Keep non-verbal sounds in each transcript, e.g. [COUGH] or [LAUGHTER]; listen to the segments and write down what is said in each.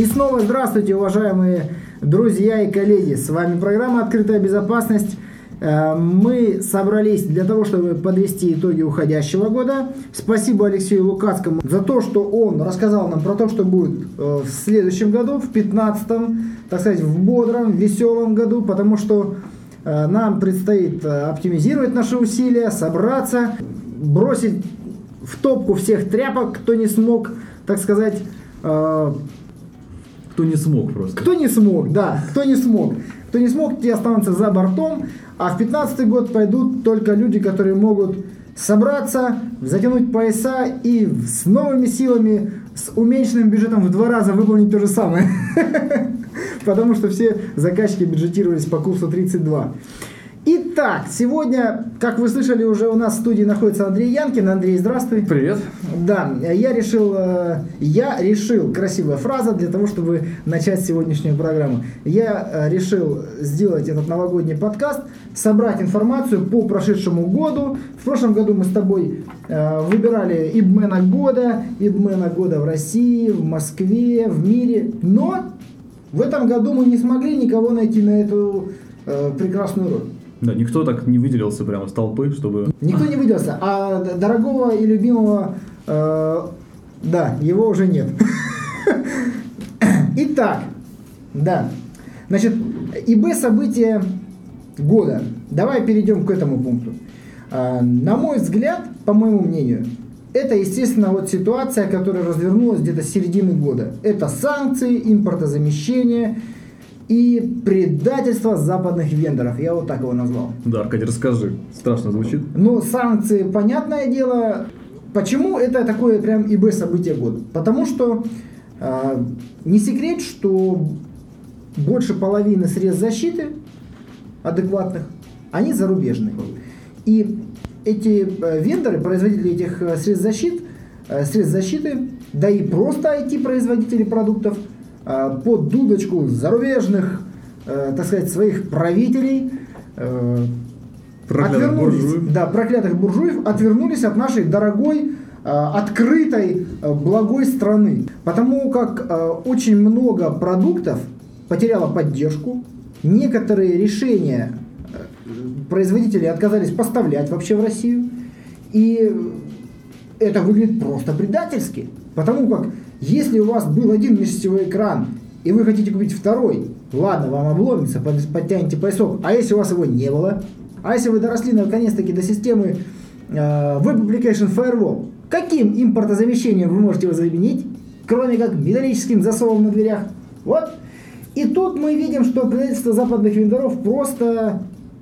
И снова здравствуйте, уважаемые друзья и коллеги. С вами программа «Открытая безопасность». Э, мы собрались для того, чтобы подвести итоги уходящего года. Спасибо Алексею Лукацкому за то, что он рассказал нам про то, что будет э, в следующем году, в 15-м, так сказать, в бодром, веселом году, потому что э, нам предстоит оптимизировать наши усилия, собраться, бросить в топку всех тряпок, кто не смог, так сказать, кто не смог просто. Кто не смог, да, кто не смог. Кто не смог, те останутся за бортом, а в 15 год пойдут только люди, которые могут собраться, затянуть пояса и с новыми силами, с уменьшенным бюджетом в два раза выполнить то же самое. [LAUGHS] Потому что все заказчики бюджетировались по курсу 32. Итак, сегодня, как вы слышали, уже у нас в студии находится Андрей Янкин. Андрей, здравствуй. Привет. Да, я решил, э, я решил, красивая фраза для того, чтобы начать сегодняшнюю программу. Я э, решил сделать этот новогодний подкаст, собрать информацию по прошедшему году. В прошлом году мы с тобой э, выбирали ибмена года, ибмена года в России, в Москве, в мире. Но в этом году мы не смогли никого найти на эту прекрасную роль. Да, никто так не выделился прямо с толпы, чтобы... Никто не выделился, а дорогого и любимого, э, да, его уже нет. [LAUGHS] Итак, да, значит, ИБ события года. Давай перейдем к этому пункту. Э, на мой взгляд, по моему мнению, это, естественно, вот ситуация, которая развернулась где-то с середины года. Это санкции, импортозамещение, и предательство западных вендоров. Я вот так его назвал. Да, Аркадий, расскажи. Страшно звучит. Ну, санкции, понятное дело. Почему это такое прям ИБ событие года? Потому что э, не секрет, что больше половины средств защиты адекватных, они зарубежные. И эти э, вендоры, производители этих э, средств, защит, э, средств защиты, да и просто IT-производители продуктов – под дудочку зарубежных, э, так сказать, своих правителей, э, проклятых буржуев. Да, проклятых буржуев отвернулись от нашей дорогой, открытой, благой страны. Потому как очень много продуктов потеряло поддержку, некоторые решения производители отказались поставлять вообще в Россию. И это выглядит просто предательски. Потому как если у вас был один межсетевой экран, и вы хотите купить второй, ладно, вам обломится, подтянете поясок. А если у вас его не было? А если вы доросли наконец-таки до системы э, Web Application Firewall, каким импортозамещением вы можете его заменить, кроме как металлическим засовом на дверях? Вот. И тут мы видим, что правительство западных вендоров просто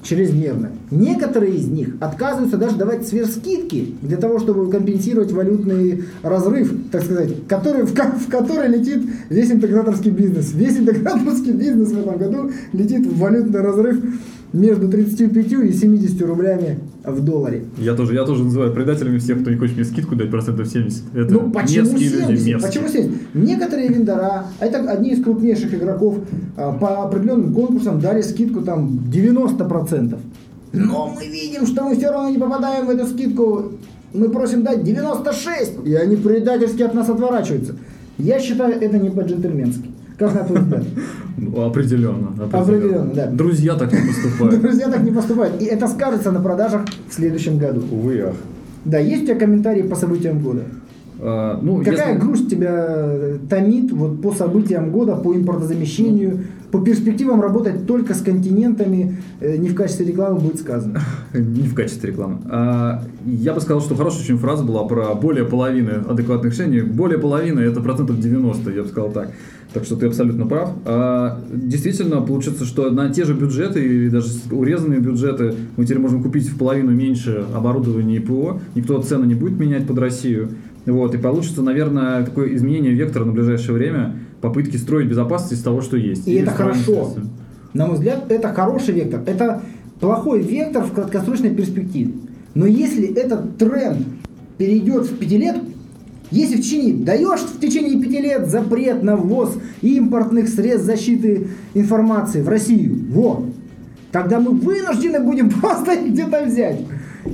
чрезмерно. Некоторые из них отказываются даже давать сверхскидки для того, чтобы компенсировать валютный разрыв, так сказать, который, в, в который летит весь интеграторский бизнес. Весь интеграторский бизнес в этом году летит в валютный разрыв между 35 и 70 рублями в долларе. Я тоже, я тоже называю предателями всех, кто не хочет мне скидку дать процентов 70. Это ну, почему 70? Люди, почему 70? Некоторые вендора, а это одни из крупнейших игроков, а, по определенным конкурсам дали скидку там 90%. Но мы видим, что мы все равно не попадаем в эту скидку. Мы просим дать 96, и они предательски от нас отворачиваются. Я считаю, это не по-джентльменски. Как на твой взгляд? Ну, определенно, определенно. Определенно, да. Друзья так не поступают. [LAUGHS] Друзья так не поступают. И это скажется на продажах в следующем году. Увы, ах. Да, есть у тебя комментарии по событиям года? А, ну, Какая если... грусть тебя томит вот, по событиям года, по импортозамещению, по перспективам работать только с континентами, э, не в качестве рекламы будет сказано? [LAUGHS] Не в качестве рекламы. А, я бы сказал, что хорошая очень фраза была про более половины адекватных решений. Более половины это процентов 90, я бы сказал так. Так что ты абсолютно прав. А, действительно, получится, что на те же бюджеты и даже урезанные бюджеты мы теперь можем купить в половину меньше оборудования и ПО. Никто цены не будет менять под Россию. Вот, и получится, наверное, такое изменение вектора на ближайшее время, попытки строить безопасность из того, что есть. И, это хорошо. На мой взгляд, это хороший вектор. Это плохой вектор в краткосрочной перспективе. Но если этот тренд перейдет в пятилетку, если в течение, даешь в течение пяти лет запрет на ввоз импортных средств защиты информации в Россию, вот, тогда мы вынуждены будем [LAUGHS] просто где-то взять.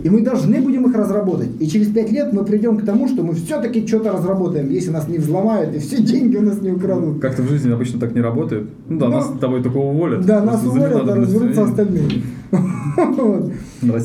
И мы должны будем их разработать. И через 5 лет мы придем к тому, что мы все-таки что-то разработаем, если нас не взломают и все [LAUGHS] деньги у нас не украдут. Как-то в жизни обычно так не работает. Ну да, Ну, нас с тобой только уволят. Да, нас уволят, а разберутся остальные. [LAUGHS]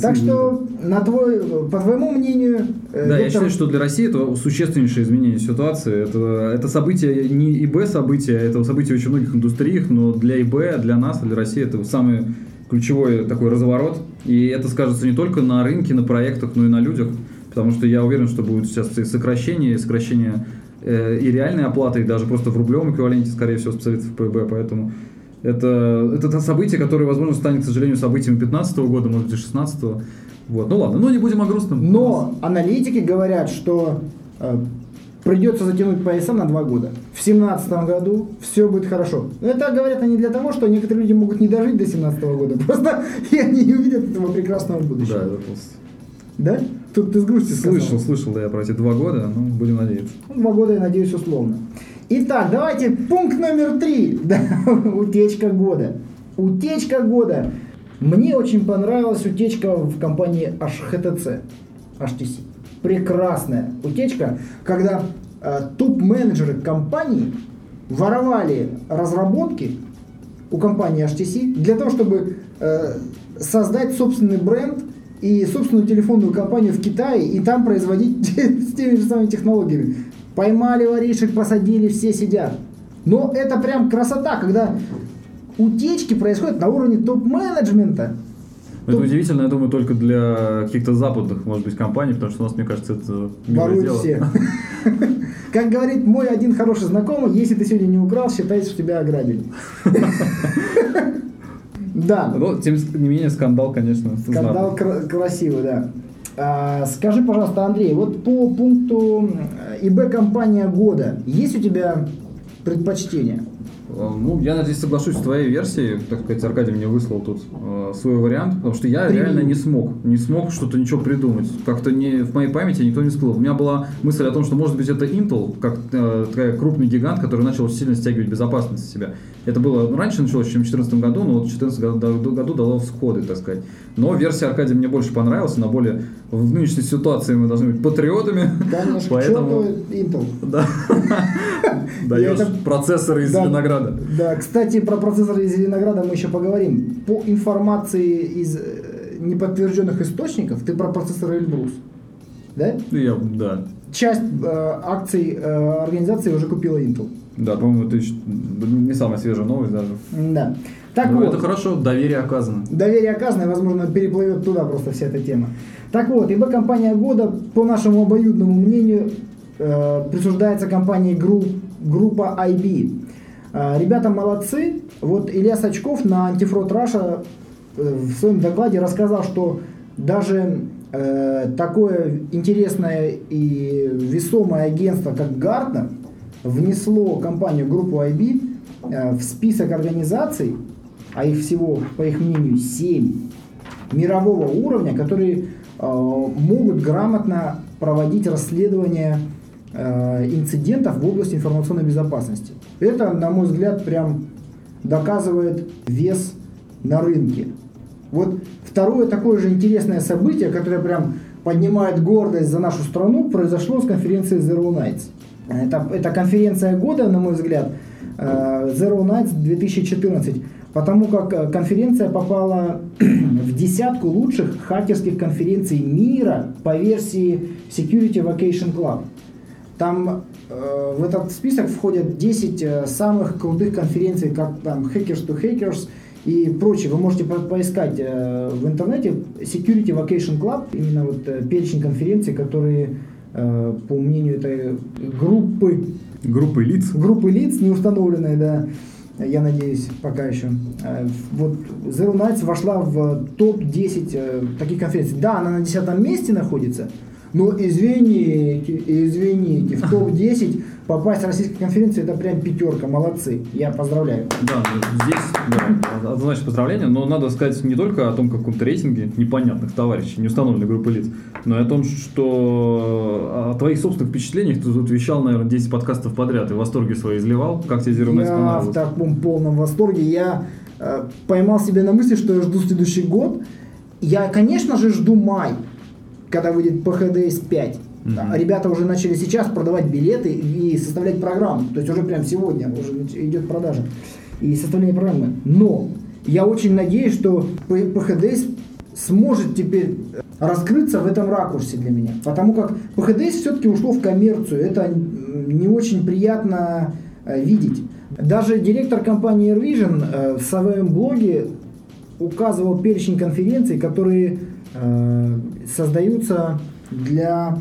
Так что, на твой, по твоему мнению, э, Да, я считаю, что для России это существеннейшее изменение ситуации. Это, это событие не ИБ событие, это событие очень многих индустриях, но для ИБ, для нас, для России это самый ключевой такой разворот. И это скажется не только на рынке, на проектах, но и на людях. Потому что я уверен, что будет сейчас и сокращение, и сокращение э, и реальной оплаты, и даже просто в рублевом эквиваленте, скорее всего, специалистов ПБ. Поэтому это, это то событие, которое, возможно, станет, к сожалению, событием 2015 года, может быть, и 16 Вот. Ну ладно, но не будем о грустном. Но аналитики говорят, что э, придется затянуть пояса на два года. В семнадцатом году все будет хорошо. Но это говорят они для того, что некоторые люди могут не дожить до семнадцатого года. [LAUGHS] Просто и они не увидят этого прекрасного Да, будущего. это просто- Да? Тут ты с грустью сказал. Слышал, слышал, да, я про эти два года, ну, будем надеяться. Ну, Два года, я надеюсь, условно. Итак, давайте пункт номер три. [LAUGHS] Да, утечка года. Утечка года. Мне очень понравилась утечка в компании HTC. HTC. Прекрасная утечка, когда топ-менеджеры компании воровали разработки у компании HTC для того, чтобы э, создать собственный бренд и собственную телефонную компанию в Китае и там производить [LAUGHS] с теми же самыми технологиями. Поймали воришек, посадили, все сидят. Но это прям красота, когда утечки происходят на уровне топ-менеджмента. Это Тут- удивительно, я думаю, только для каких-то западных, может быть, компаний, потому что у нас, мне кажется, это милое дело. все. [LAUGHS] Как говорит мой один хороший знакомый, если ты сегодня не украл, считается, что тебя ограбили. [LAUGHS] Да. Но, тем не менее, скандал, конечно, Скандал красивый, да. А, скажи, пожалуйста, Андрей, вот по пункту э, ИБ компания года, есть у тебя предпочтение? Э, Ну, я надеюсь, соглашусь с твоей версией. Так сказать, Аркадий мне выслал тут э, свой вариант, потому что я Превью. реально не смог. Не смог что-то ничего придумать. Как-то не, в моей памяти никто не всплыл. У меня была мысль о том, что, может быть, это Intel, как э, такая крупный гигант, который начал сильно стягивать безопасность в себя. Это было ну, раньше началось, чем в 2014 году, но вот в 2014 году, дало всходы, так сказать. Но версия Аркадия мне больше понравилась, она более... В нынешней ситуации мы должны быть патриотами. Конечно, Поэтому... Intel. [LAUGHS] Да. Даешь процессоры из Да. Винограда. Да, кстати, про процессоры из Зеленограда мы еще поговорим. По информации из э, неподтвержденных источников, ты про процессоры Эльбрус. Да? Ну, Я, да. Часть э, акций э, организации уже купила Intel. Да, по-моему, это еще не самая свежая новость даже. Да. Так Но вот. это хорошо, доверие оказано. Доверие оказано, и, возможно, переплывет туда просто вся эта тема. Так вот, ибо компания года, по нашему обоюдному мнению, э, присуждается компании групп, группа IB. Э, ребята молодцы. Вот Илья Сачков на антифрод Раша э, в своем докладе рассказал, что даже э, такое интересное и весомое агентство, как Гартнер, внесло компанию группу IB э, в список организаций, а их всего, по их мнению, 7 мирового уровня, которые э, могут грамотно проводить расследование э, инцидентов в области информационной безопасности. Это, на мой взгляд, прям доказывает вес на рынке. Вот второе такое же интересное событие, которое прям поднимает гордость за нашу страну, произошло с конференции Zero Nights. Это, это конференция года, на мой взгляд, э, Zero Nights 2014, потому как э, конференция попала [CLEARS THROAT] в десятку лучших хакерских конференций мира по версии Security Vacation Club. Там э, в этот список входят 10 э, самых крутых конференций, как там Hackers to Hackers и прочее. Вы можете по- поискать э, в интернете Security Vacation Club, именно вот э, перечень конференций, которые, э, по мнению этой группы, Группы лиц. группы лиц, не установленной, да, я надеюсь, пока еще. Э, Вот Zero Nights вошла в топ-10 э, таких конференций. Да, она на 10 месте находится, но извините, извините, в топ-10 попасть в российской конференции это прям пятерка, молодцы, я поздравляю. Да, ну, здесь, да, однозначно поздравления, но надо сказать не только о том каком-то рейтинге непонятных товарищей, не установленной группы лиц, но и о том, что о твоих собственных впечатлениях ты тут вещал, наверное, 10 подкастов подряд и в восторге свои изливал. Как тебе Zero Nights Я в таком полном восторге. Я э, поймал себя на мысли, что я жду следующий год. Я, конечно же, жду май. Когда выйдет PHDS 5. Мгм. Ребята уже начали сейчас продавать билеты и составлять программу. То есть уже прям сегодня уже идет продажа и составление программы. Но я очень надеюсь, что PHDS сможет теперь раскрыться в этом ракурсе для меня. Потому как PHDS все-таки ушло в коммерцию. Это не очень приятно э, видеть. Даже директор компании AirVision э, в своем блоге указывал перечень конференций, которые э, создаются для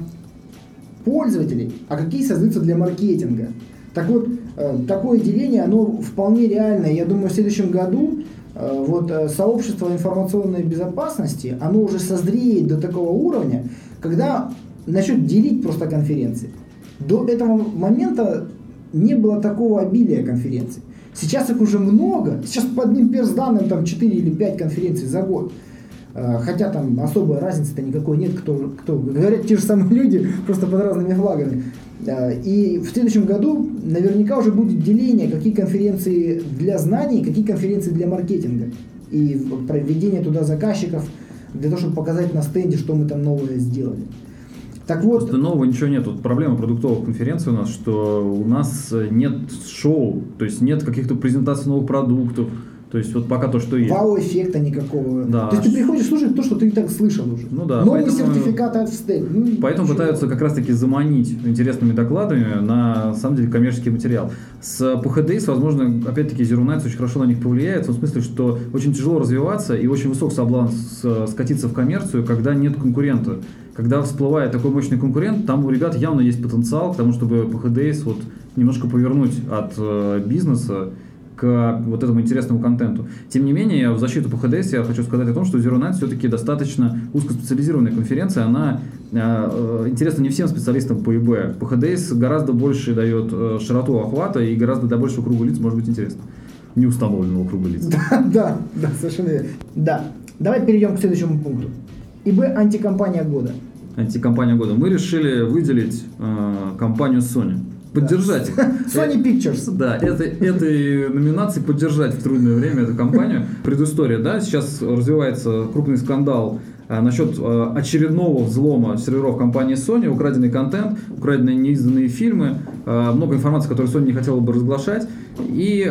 пользователей, а какие создаются для маркетинга. Так вот, э, такое деление, оно вполне реальное. Я думаю, в следующем году э, вот э, сообщество информационной безопасности, оно уже созреет до такого уровня, когда начнет делить просто конференции. До этого момента не было такого обилия конференций. Сейчас их уже много. Сейчас по одним персданным там 4 или 5 конференций за год. Э, Хотя там особой разницы-то никакой нет, кто, кто [LAUGHS] говорят те же самые люди, просто под разными флагами. Э, И в следующем году наверняка уже будет деление, какие конференции для знаний, какие конференции для маркетинга. И проведение туда заказчиков, для того, чтобы показать на стенде, что мы там новое сделали. Так вот, Просто нового ничего нет. Вот проблема продуктовых конференций у нас, что у нас нет шоу, то есть нет каких-то презентаций новых продуктов. То есть вот пока то, что есть. вау-эффекта никакого. Да. То есть ты приходишь слушать то, что ты и так слышал уже. Ну да, Новые поэтому- сертификаты от стек. Ну, Поэтому чего? пытаются как раз-таки заманить интересными докладами на, на самом деле, коммерческий материал. С PHDS, возможно, опять-таки, Zero Nights очень хорошо на них повлияет, в том смысле, что очень тяжело развиваться и очень высок соблазн с- скатиться в коммерцию, когда нет конкурента. Когда всплывает такой мощный конкурент, там у ребят явно есть потенциал к тому, чтобы PHDS вот немножко повернуть от э, бизнеса к вот этому интересному контенту. Тем не менее, в защиту PHDS я хочу сказать о том, что Zero Night все-таки достаточно узкоспециализированная конференция, она э, э, интересна не всем специалистам по ИБ. PHDS гораздо больше дает э, широту охвата и гораздо для большего круга лиц может быть интересно. Неустановленного круга лиц. Да, да, да, совершенно верно. Да. Давай перейдем к следующему пункту. ИБ антикомпания года. Антикомпания года. Мы решили выделить э, компанию Sony. Поддержать. [LAUGHS] Sony Pictures. Да, это, этой номинации поддержать в трудное время эту компанию. Предыстория, да, сейчас развивается крупный скандал а, насчет а, очередного взлома серверов компании Sony, украденный контент, украденные неизданные фильмы, а, много информации, которую Sony не хотела бы разглашать. И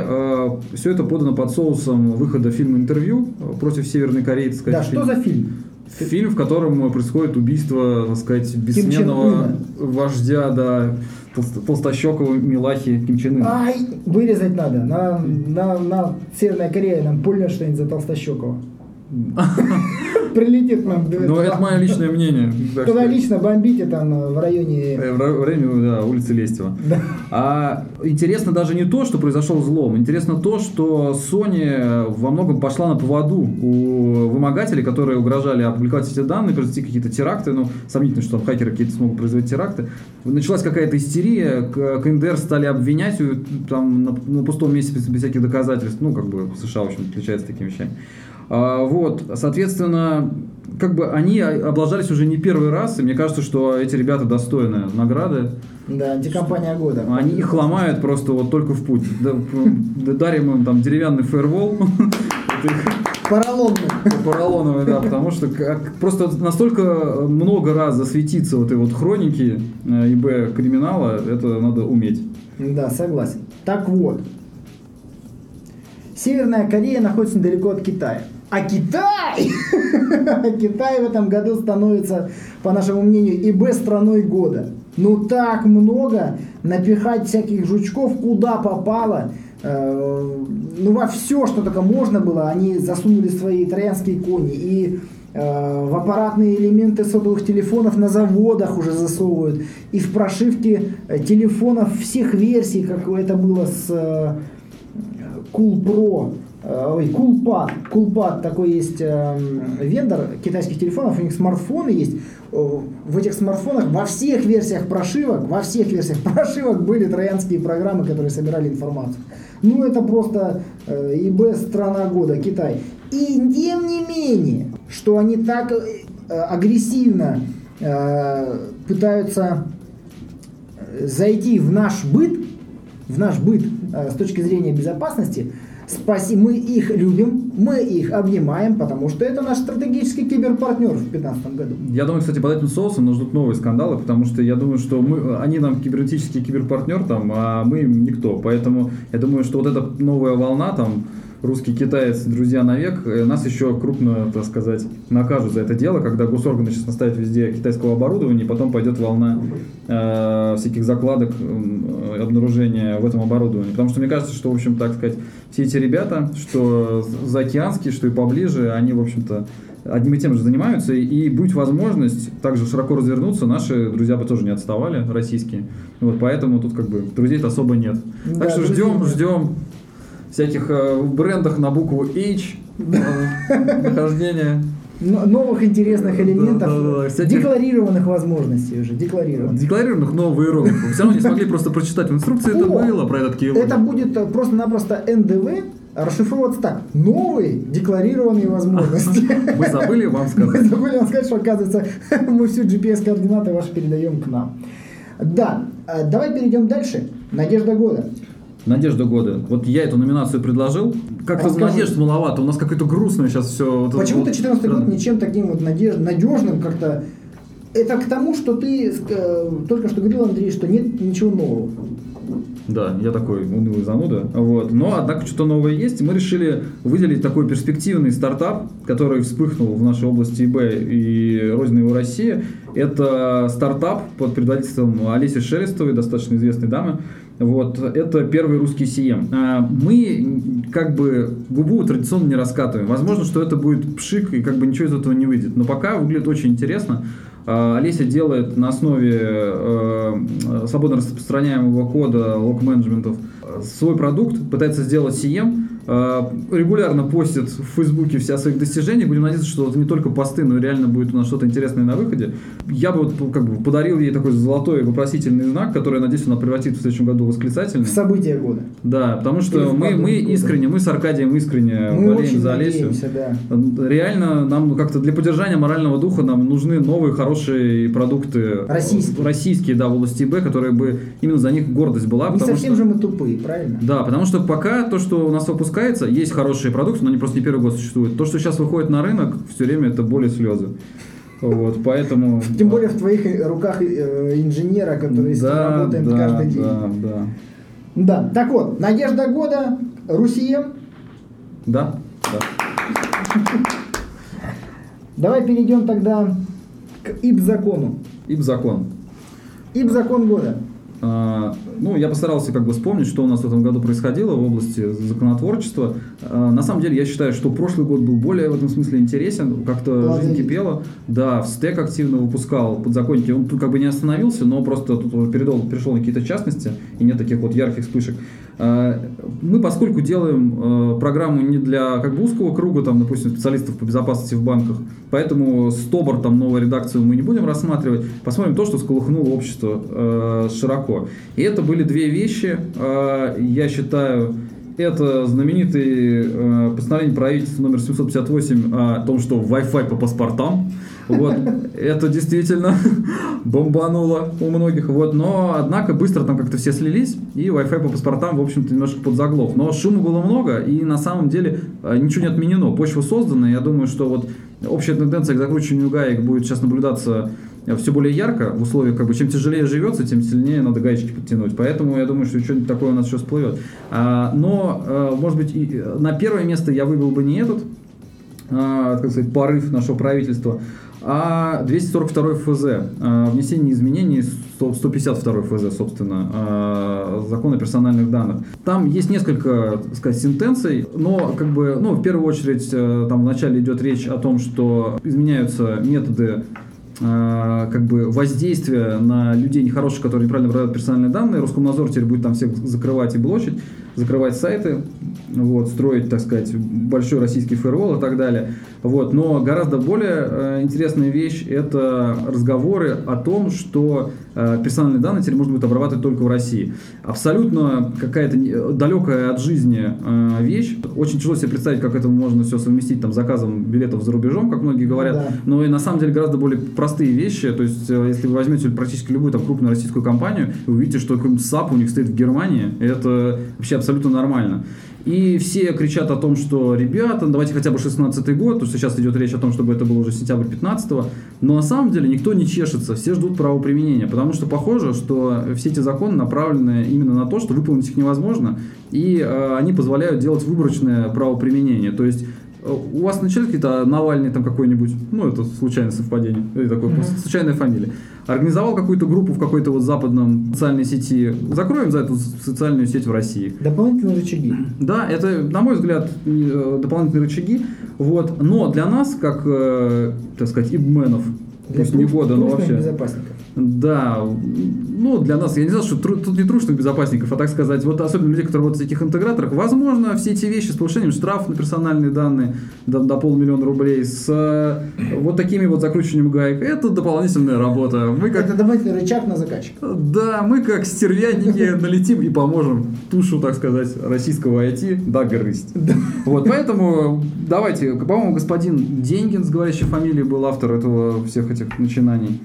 все это подано под соусом выхода фильма «Интервью» против Северной Кореи. так сказать, Да, что за фильм? Фильм, в котором происходит убийство, так сказать, бессменного вождя, да, толстощекого Милахи Ким Чен Ына. Ай, вырезать надо. На, на, на Северная Корея нам пульнет что-нибудь за Толстощекого. [LAUGHS] Прилетит нам. Ну, это мое личное мнение. [LAUGHS] что- лично бомбите там э, в районе... Э, В ра- в районе да, улицы Лестева. [LAUGHS] А интересно даже не то, что произошел взлом, интересно то, что Sony во многом пошла на поводу у вымогателей, которые угрожали опубликовать эти данные, произвести какие-то теракты, ну, сомнительно, что там хакеры какие-то смогут производить теракты. Началась какая-то истерия, КНДР стали обвинять там на, на пустом месте без, без всяких доказательств, ну, как бы США, в общем, отличается такими вещами. А, вот, соответственно, как бы они облажались уже не первый раз, и мне кажется, что эти ребята достойны награды. Да, антикомпания года. Они их ломают просто вот только в путь. Дарим им там деревянный фаервол. Поролонный. Поролоновый, да, потому что как- просто настолько много раз засветиться в этой вот хроники э, ИБ криминала, это надо уметь. Да, согласен. Так вот. Северная Корея находится недалеко от Китая. А Китай! [LAUGHS] Китай в этом году становится, по нашему мнению, ИБ страной года. Ну так много напихать всяких жучков, куда попало. Э, Ну во все, что только можно было, они засунули свои троянские кони. И э, в аппаратные элементы сотовых телефонов на заводах уже засовывают. И в прошивки э, телефонов всех версий, как это было с э, Cool Pro, ой, Coolpad, Coolpad такой есть э, вендор китайских телефонов, у них смартфоны есть. В этих смартфонах во всех версиях прошивок, во всех версиях [LAUGHS] прошивок были троянские программы, которые собирали информацию. Ну это просто э, ИБ страна года, Китай. И тем не менее, что они так э, агрессивно э, пытаются зайти в наш быт, в наш быт э, с точки зрения безопасности, Спасибо, мы их любим, мы их обнимаем, потому что это наш стратегический киберпартнер в 2015 году. Я думаю, кстати, под этим соусом нас ждут новые скандалы, потому что я думаю, что мы, они нам кибернетический киберпартнер, там, а мы им никто. Поэтому я думаю, что вот эта новая волна там русский китаец, друзья навек, э, нас еще крупно, так сказать, накажут за это дело, когда госорганы сейчас наставят везде китайского оборудования, и потом пойдет волна э, всяких закладок э, обнаружения в этом оборудовании. Потому что мне кажется, что, в общем, так сказать, все эти ребята, что заокеанские, что и поближе, они, в общем-то, одним и тем же занимаются, и будет возможность также широко развернуться, наши друзья бы тоже не отставали, российские. Вот поэтому тут как бы друзей-то особо нет. Да, так что ждем, ждем всяких э, брендах на букву H э, нахождения. Новых интересных элементов, да, да, да. Всяких... декларированных возможностей уже, декларированных. Декларированных, но в иероглифах. Все равно не смогли просто прочитать в инструкции, это было про этот кейлог. Это будет э, просто-напросто НДВ, расшифровываться так. Новые декларированные возможности. [LAUGHS] Мы забыли вам [LAUGHS] сказать. Мы забыли вам сказать, что оказывается [LAUGHS] мы всю GPS-координаты ваши передаем к нам. Да, давай перейдем дальше. Надежда года. Надежда года. Вот я эту номинацию предложил. Как-то надежд маловато. У нас какое-то грустное сейчас все. Почему-то 2014 вот, год ничем таким вот надеж... надежным как-то... Это к тому, что ты э, только что говорил, Андрей, что нет ничего нового. Да, я такой унылый зануда. Вот. Но, однако, что-то новое есть. Мы решили выделить такой перспективный стартап, который вспыхнул в нашей области ИБ и Родина его Россия. Это стартап под предводительством Олеси Шелестовой, достаточно известной дамы, вот, это первый русский CM. А, мы как бы губу традиционно не раскатываем. Возможно, что это будет пшик, и как бы ничего из этого не выйдет. Но пока выглядит очень интересно. А, Олеся делает на основе э, свободно распространяемого кода лог-менеджментов свой продукт, пытается сделать CM, регулярно постит в Фейсбуке все своих достижений. Будем надеяться, что это не только посты, но реально будет у нас что-то интересное на выходе. Я бы вот как бы подарил ей такой золотой вопросительный знак, который, я надеюсь, она превратит в следующем году в восклицательный. В событие года. Да, потому что мы, мы искренне, мы с Аркадием искренне мы болеем за Олесю. Да. Реально нам как-то для поддержания морального духа нам нужны новые хорошие продукты. Российские. Российские, да, в области ИБ, которые бы именно за них гордость была. Не совсем что... же мы тупые, правильно? Да, потому что пока то, что у нас выпускается выпускается, есть хорошие продукты, но они просто не первый год существуют. То, что сейчас выходит на рынок, все время это более слезы. Вот, поэтому... Тем более в твоих руках э, инженера, который да, работает да, каждый день. Да, да. Да, так вот, надежда года, Русием. Да, да. Давай перейдем тогда к ИП-закону. ИП-закон. ИП-закон года. А, ну, я постарался как бы вспомнить, что у нас в этом году происходило в области законотворчества. А, на самом деле, я считаю, что прошлый год был более в этом смысле интересен, как-то жизнь кипела. Да, в стек активно выпускал подзаконники. Он тут как бы не остановился, но просто тут передал, перешел на какие-то частности, и нет таких вот ярких вспышек. А, мы, поскольку делаем программу не для как бы узкого круга, там, допустим, специалистов по безопасности в банках, поэтому стобор, там, новую редакцию мы не будем рассматривать. Посмотрим то, что сколыхнуло общество широко. И это были две вещи, а, я считаю, это знаменитый э, постановление правительства номер 758 о том, что Wi-Fi по паспортам. Вот, это действительно [LAUGHS] бомбануло у многих. Вот, но, однако, быстро там как-то все слились, и Wi-Fi по паспортам, в общем-то, немножко подзаглох. Но шума было много, и на самом деле э, ничего не отменено. Почва создана, я думаю, что вот общая тенденция к закручиванию гаек будет сейчас наблюдаться все более ярко в условиях, как бы, чем тяжелее живется, тем сильнее надо гаечки подтянуть. Поэтому я думаю, что что-нибудь такое у нас еще всплывет. А, но, а, может быть, и на первое место я выбил бы не этот, а, так сказать, порыв нашего правительства, а 242 ФЗ, а, внесение изменений 152 ФЗ, собственно, а, закон о персональных данных. Там есть несколько, так сказать, сентенций, но как бы, ну, в первую очередь, э, там вначале идет речь о том, что изменяются методы Э, как бы воздействие на людей нехороших, которые неправильно обрабатывают персональные данные. Роскомнадзор теперь будет там всех закрывать и блочить, закрывать сайты, вот, строить, так сказать, большой российский фаервол и так далее. Вот. Но гораздо более э, интересная вещь – это разговоры о том, что э, персональные данные теперь можно будет обрабатывать только в России. Абсолютно какая-то далекая от жизни э, вещь. Очень тяжело себе представить, как это можно все совместить там, заказом билетов за рубежом, как многие говорят. Да. Но и на самом деле гораздо более простые вещи. То есть, э, если вы возьмете практически любую там, крупную российскую компанию, вы увидите, что какой-нибудь SAP у них стоит в Германии. Это вообще абсолютно нормально. И все кричат о том, что, ребята, давайте хотя бы 16 год, потому что сейчас идет речь о том, чтобы это было уже сентябрь 15 -го. Но на самом деле никто не чешется, все ждут правоприменения, потому что похоже, что все эти законы направлены именно на то, что выполнить их невозможно, и э, они позволяют делать выборочное правоприменение. То есть у вас начались какие-то Навальный там какой-нибудь, ну это случайное совпадение, или такое mm-hmm. случайная фамилия, организовал какую-то группу в какой-то вот западном социальной сети, закроем за эту социальную сеть в России. Дополнительные рычаги. Да, это, на мой взгляд, э, дополнительные рычаги, вот, но для нас, как, э, так сказать, ибменов, пусть не года, но вообще... безопасников. Да, ну, для нас, я не знаю, что тру, тут не трушных безопасников, а так сказать, вот особенно людей, которые работают в этих интеграторах, возможно, все эти вещи с повышением штрафов на персональные данные до, до полмиллиона рублей, с э, вот такими вот закручиванием гаек, это дополнительная работа. Мы как, это дополнительный рычаг на заказчика. Да, мы как стервятники [LAUGHS] налетим и поможем тушу, так сказать, российского IT догрызть. Вот, поэтому давайте, по-моему, господин Деньгин с говорящей фамилией был автор этого всех этих начинаний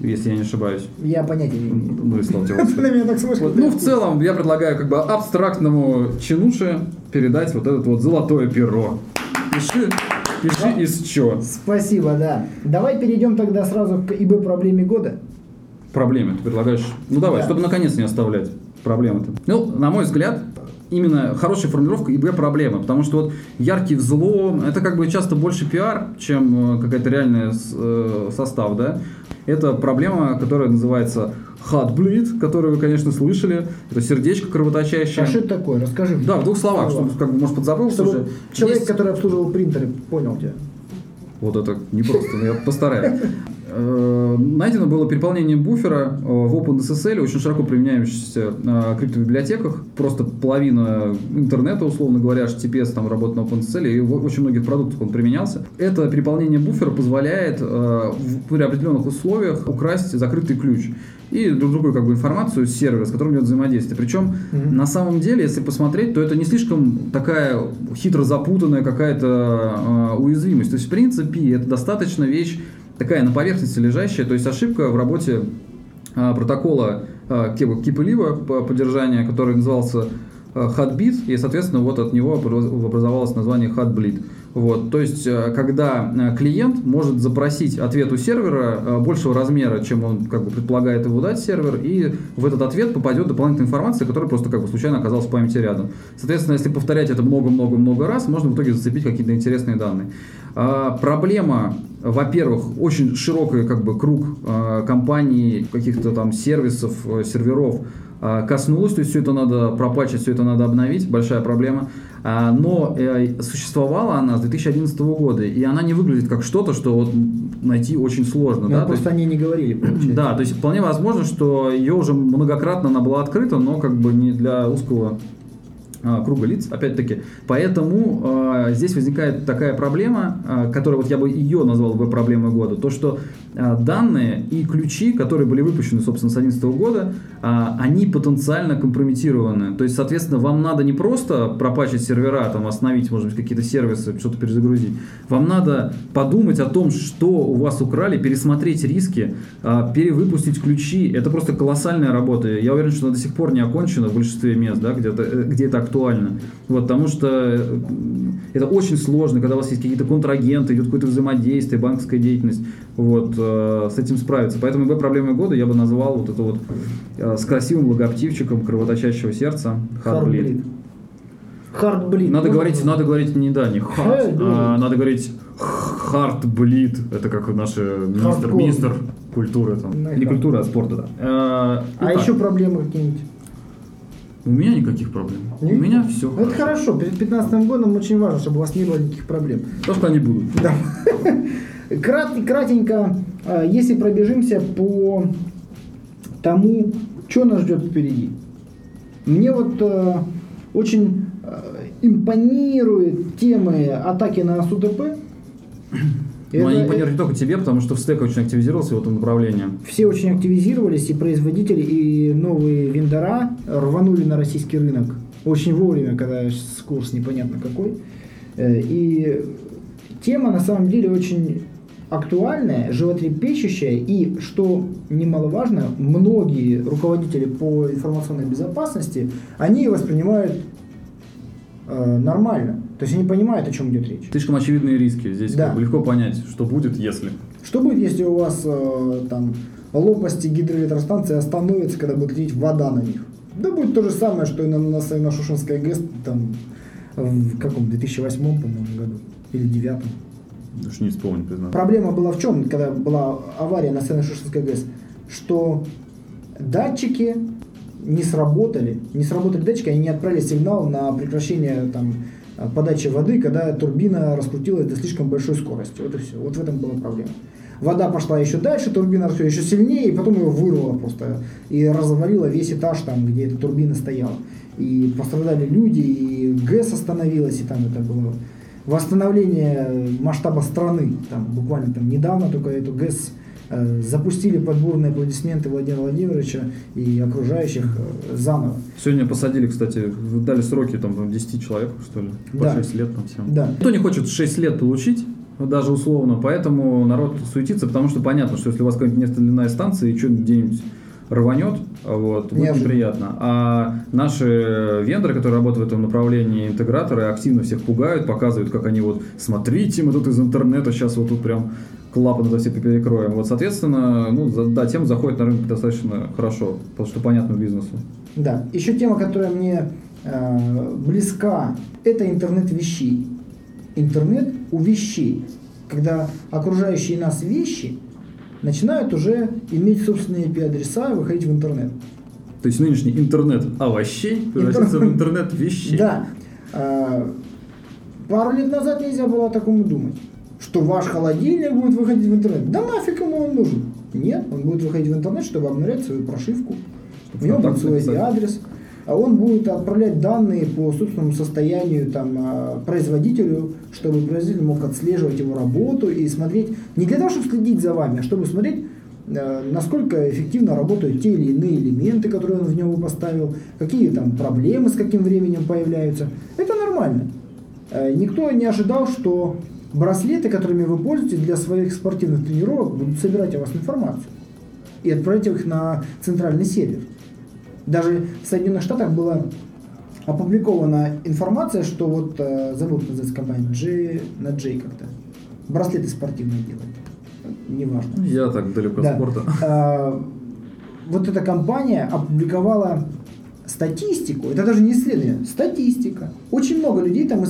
если я не ошибаюсь. Я понятия не имею. Ну и слава тебе. [LAUGHS] вот, Ну, в целом, я предлагаю как бы абстрактному чинуше передать вот это вот золотое перо. Пиши, пиши да. из чё. Спасибо, да. Давай перейдем тогда сразу к ИБ проблеме года. Проблеме ты предлагаешь? Ну давай, да. чтобы наконец не оставлять проблемы-то. Ну, на мой взгляд, именно хорошая формулировка ИБ проблема, потому что вот яркий взлом, это как бы часто больше пиар, чем э, какая-то реальная э, состав, да. Это проблема, которая называется Heartbleed, которую вы, конечно, слышали. Это сердечко кровоточащее. А что это такое? Расскажи. Да, в двух словах, чтобы, как бы, может, подзабыл. Чтобы человек, Есть... который обслуживал принтеры, понял тебя. Вот это непросто, но я постараюсь. Э, найдено было переполнение буфера э, в OpenSSL, очень широко применяющийся на криптобиблиотеках. Просто половина интернета, условно говоря, HTTPS там работает на OpenSSL, и в очень многих продуктах он применялся. Это переполнение буфера позволяет э, при определенных условиях украсть закрытый ключ и друг другу как бы информацию с сервера, с которым идет взаимодействие. Причем mm-hmm. на самом деле, если посмотреть, то это не слишком такая хитро запутанная какая-то э, уязвимость. То есть, в принципе, это достаточно вещь такая на поверхности лежащая, то есть ошибка в работе а, протокола а, Keep поддержания, который назывался а, Heartbeat, и, соответственно, вот от него образовалось название Heartbleed. Вот, то есть, э, когда э, клиент может запросить ответ у сервера э, большего размера, чем он как бы предполагает его дать сервер, и в этот ответ попадет дополнительная информация, которая просто как бы случайно оказалась в памяти рядом. Соответственно, если повторять это много-много-много раз, можно в итоге зацепить какие-то интересные данные. А, проблема, во-первых, очень широкий как бы круг а, компаний, каких-то там сервисов, серверов, а, коснулась, то есть все это надо пропачить, все это надо обновить, большая проблема. А, но э, существовала она с 2011 года, и она не выглядит как что-то, что вот найти очень сложно. Ну, да? Просто есть, они не говорили, получается. Да, то есть вполне возможно, что ее уже многократно она была открыта, но как бы не для узкого а, круга лиц, опять-таки. Поэтому э, здесь возникает такая проблема, э, которая вот я бы ее назвал бы проблемой года, то что э, данные и ключи, которые были выпущены, собственно, с 2011 года, э, они потенциально компрометированы. То есть, соответственно, вам надо не просто пропачить сервера, там, остановить, может быть, какие-то сервисы, что-то перезагрузить. Вам надо подумать о том, что у вас украли, пересмотреть риски, э, перевыпустить ключи. Это просто колоссальная работа. Я уверен, что она до сих пор не окончена в большинстве мест, да, где, -то, где это. Вот, потому что э, это очень сложно, когда у вас есть какие-то контрагенты, идет какое-то взаимодействие, банковская деятельность, вот, э, с этим справиться. Поэтому ИБ проблемой года я бы назвал вот это вот э, с красивым логоптивчиком кровоточащего сердца Hardbleed. Hardbleed. Надо говорить, надо говорить не да, не hard, а надо говорить Heartbleed. Это как наш министр, министр культуры, там. не культуры, а спорта, да. А еще проблемы какие-нибудь? У меня никаких проблем. Нет? У меня все. Это хорошо. Перед 15 годом очень важно, чтобы у вас не было никаких проблем. То, что они будут. Да. Крат, кратенько, а, если пробежимся по тому, что нас ждет впереди. Мне вот э, очень э, импонирует темы атаки на СУТП. Но они импонируют не только тебе, потому что в стек очень активизировался в этом направлении. Все очень активизировались, и производители, и новые вендора рванули на российский рынок. Очень вовремя, когда курс непонятно какой. Э, и тема на самом деле очень актуальная, животрепещущая, и, что немаловажно, многие руководители по информационной безопасности, они воспринимают э, нормально. То есть они понимают, о чем идет речь. Слишком очевидные риски. Здесь Да. как бы легко понять, что будет, если. Что будет, если у вас э, там лопасти гидроэлектростанции остановятся, когда будет лить вода на них? Да будет то же самое, что и на, на, на Шушинской ГЭС там, в каком 2008, по-моему, году или 2009. Уж не вспомню, признаться. Проблема была в чем, когда была авария на Северо-Шушинской ГЭС, что датчики не сработали, не сработали датчики, они не отправили сигнал на прекращение там, подачи воды, когда турбина раскрутилась до слишком большой скорости. Вот и все. Вот в этом была проблема. Вода пошла еще дальше, турбина росла еще сильнее, и потом ее вырвала просто и развалила весь этаж там, где эта турбина стояла. И пострадали люди, и ГЭС остановилась, и там это было восстановление масштаба страны. Там буквально там недавно только эту ГЭС э, запустили подборные аплодисменты Владимира Владимировича и окружающих э, заново. Сегодня посадили, кстати, дали сроки там 10 человек, что ли, по Да. 6 лет там всем. Да. Никто не хочет 6 лет получить, даже условно, поэтому народ суетится, потому что понятно, что если у вас какая-нибудь нефтяная станция и что-нибудь где-нибудь рванет, вот, будет Неожиданно. неприятно. А наши вендоры, которые работают в этом направлении, интеграторы, активно всех пугают, показывают, как они вот, смотрите, мы тут из интернета сейчас вот тут прям клапаны за все перекроем. Вот, соответственно, ну, да, тема заходит на рынок достаточно хорошо, потому что понятно бизнесу. Да. Еще тема, которая мне э, близка, это интернет вещей. Интернет у вещей. Когда окружающие нас вещи начинают уже иметь собственные IP-адреса и выходить в интернет. То есть нынешний интернет овощей превратится в интернет вещей. Да. Э, пару лет назад нельзя было о таком и думать. Что ваш холодильник будет выходить в интернет. Да нафиг ему он нужен. Нет, он будет выходить в интернет, чтобы обновлять свою прошивку. Чтобы У него будет свой написать. адрес. А он будет отправлять данные по собственному состоянию там, а, производителю, чтобы производитель мог отслеживать его работу и смотреть, не для того, чтобы следить за вами, а чтобы смотреть, э, насколько эффективно работают те или иные элементы, которые он в него поставил, какие там проблемы с каким временем появляются. Это нормально. Э, Никто не ожидал, что браслеты, которыми вы пользуетесь для своих спортивных тренировок, будут собирать о вас информацию и отправить их на центральный сервер. Даже в Соединенных Штатах была опубликована информация, что вот э, как называется компания, J, на J как-то. Браслеты спортивные делают. Неважно. Я так далеко Да. от спорта. А, вот эта компания опубликовала статистику, это даже не исследование, статистика. Очень много людей там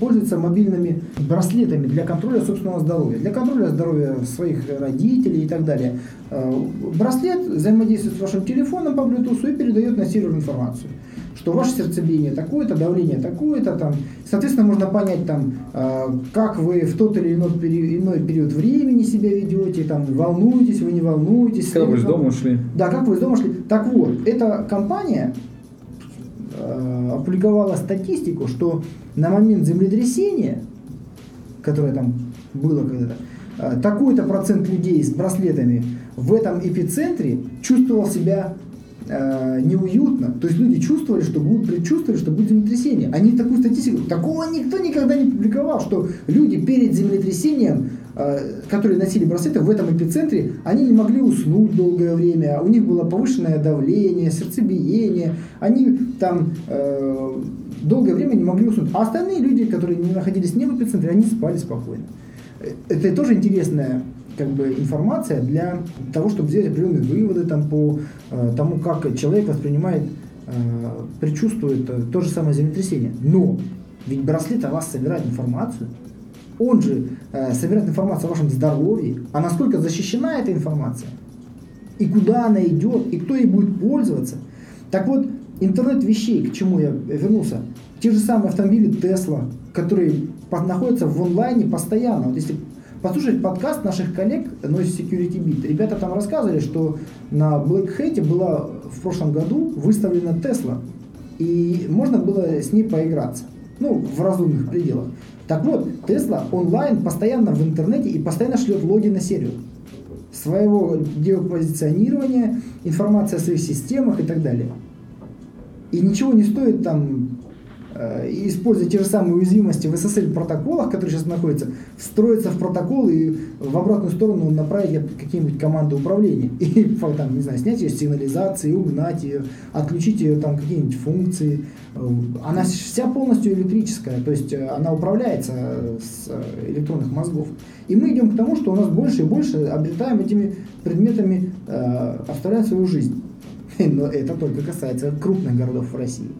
пользуются мобильными браслетами для контроля собственного здоровья, для контроля здоровья своих родителей и так далее. А, Браслет взаимодействует с вашим телефоном по Bluetooth и передает на сервер информацию что ваше сердцебиение такое-то, давление такое-то, там, соответственно, можно понять, там, э, как вы в тот или иной, пери- иной период времени себя ведете, там, волнуетесь, вы не волнуетесь. Когда вы из дома ушли. да, как вы из дома шли. Так вот, эта компания э, опубликовала статистику, что на момент землетрясения, которое там было когда-то, э, такой-то процент людей с браслетами в этом эпицентре чувствовал себя э, неуютно. То есть люди чувствовали, что будут, предчувствовали, что будет землетрясение. Они такую статистику, такого никто никогда не публиковал, что люди перед землетрясением, э, которые носили браслеты в этом эпицентре, они не могли уснуть долгое время, у них было повышенное давление, сердцебиение, они там э, долгое время не могли уснуть. А остальные люди, которые не находились не в эпицентре, они спали спокойно. Э, Это тоже интересная как бы информация для того, чтобы сделать определенные выводы там, по э, тому, как человек воспринимает, э, предчувствует э, то же самое землетрясение. Но ведь браслет о вас собирает информацию, он же э, собирает информацию о вашем здоровье, а насколько защищена эта информация, и куда она идет, и кто ей будет пользоваться. Так вот, интернет вещей, к чему я вернулся, те же самые автомобили Tesla, которые находятся в онлайне постоянно. Вот если послушать подкаст наших коллег Noise Security Beat, ребята там рассказывали, что на Black Hat была в прошлом году выставлена Tesla, и можно было с ней поиграться. Ну, в разумных пределах. Так вот, Tesla онлайн постоянно в интернете и постоянно шлет логи на сервер своего геопозиционирования, информация о своих системах и так далее. И ничего не стоит там э, используя те же самые уязвимости в SSL протоколах, которые сейчас находятся, встроиться в протокол и в обратную сторону направить какие-нибудь команды управления. [LAUGHS] И там, не знаю, снять ее сигнализации, угнать ее, отключить ее там какие-нибудь функции. Она вся полностью электрическая, то есть э, она управляется с э, электронных мозгов. И мы идем к тому, что у нас больше и больше обретаем этими предметами, э, оставляем свою жизнь. [LAUGHS] Но это только касается крупных городов в России.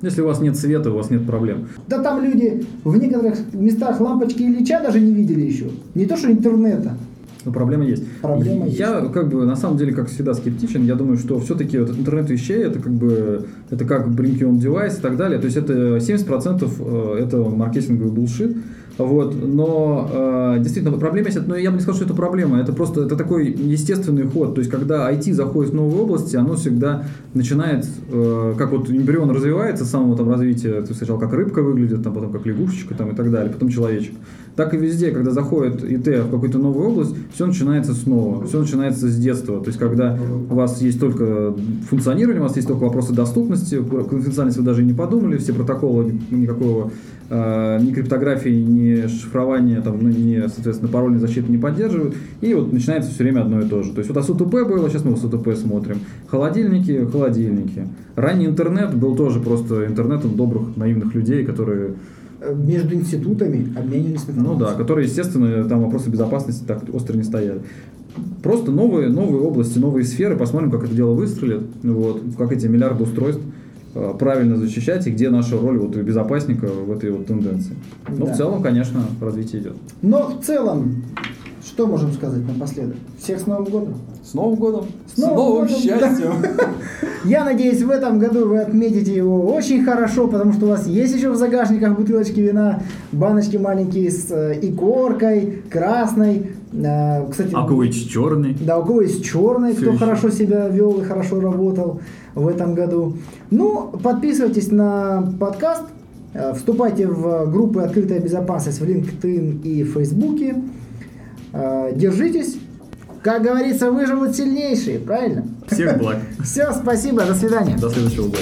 Если у вас нет света, у вас нет проблем. Да там люди в некоторых местах лампочки Ильича даже не видели еще. Не то, что интернета. Но проблема есть. Проблема я есть. как бы на самом деле, как всегда, скептичен. Я думаю, что все-таки вот интернет вещей это как бы это как bring your own device и так далее. То есть это 70% э, это маркетинговый булшит. Вот, но э, действительно проблема есть, но я бы не сказал, что это проблема, это просто это такой естественный ход. То есть, когда IT заходит в новые области, оно всегда начинает, э, как вот эмбрион развивается с самого там развития, ты сначала как рыбка выглядит, там, потом как лягушечка там, и так далее, потом человечек. Так и везде, когда заходит ИТ в какую-то новую область, все начинается снова, все начинается с детства. То есть, когда у вас есть только функционирование, у вас есть только вопросы доступности, конфиденциальность вы даже не подумали, все протоколы никакого э, ни криптографии, ни шифрования, там, ну, ни, соответственно, парольной защиты не поддерживают. И вот начинается все время одно и то же. То есть вот АСУТП было, сейчас мы СУТП смотрим. Холодильники, холодильники. Ранний интернет был тоже просто интернетом добрых, наивных людей, которые между институтами обменивались информацией. Ну да, которые, естественно, там вопросы безопасности так остро не стояли. Просто новые, новые области, новые сферы, посмотрим, как это дело выстрелит, вот, как эти миллиарды устройств э, правильно защищать и где наша роль вот безопасника в этой вот тенденции. Но да. в целом, конечно, развитие идет. Но в целом, что можем сказать напоследок? Всех с Новым годом! С Новым годом! С Новым, с новым годом, счастьем! Да. [LAUGHS] Я надеюсь, в этом году вы отметите его очень хорошо, потому что у вас есть еще в загашниках бутылочки вина, баночки маленькие с э, икоркой, красной. Э, кстати, а у кого есть черный? Да, у кого есть черный, Все кто еще. хорошо себя вел и хорошо работал в этом году. Ну, подписывайтесь на подкаст, э, вступайте в группы «Открытая безопасность» в LinkedIn и в Фейсбуке. Держитесь, как говорится, выживут сильнейшие, правильно? Всех благ. [LAUGHS] Все, спасибо, до свидания. До следующего года.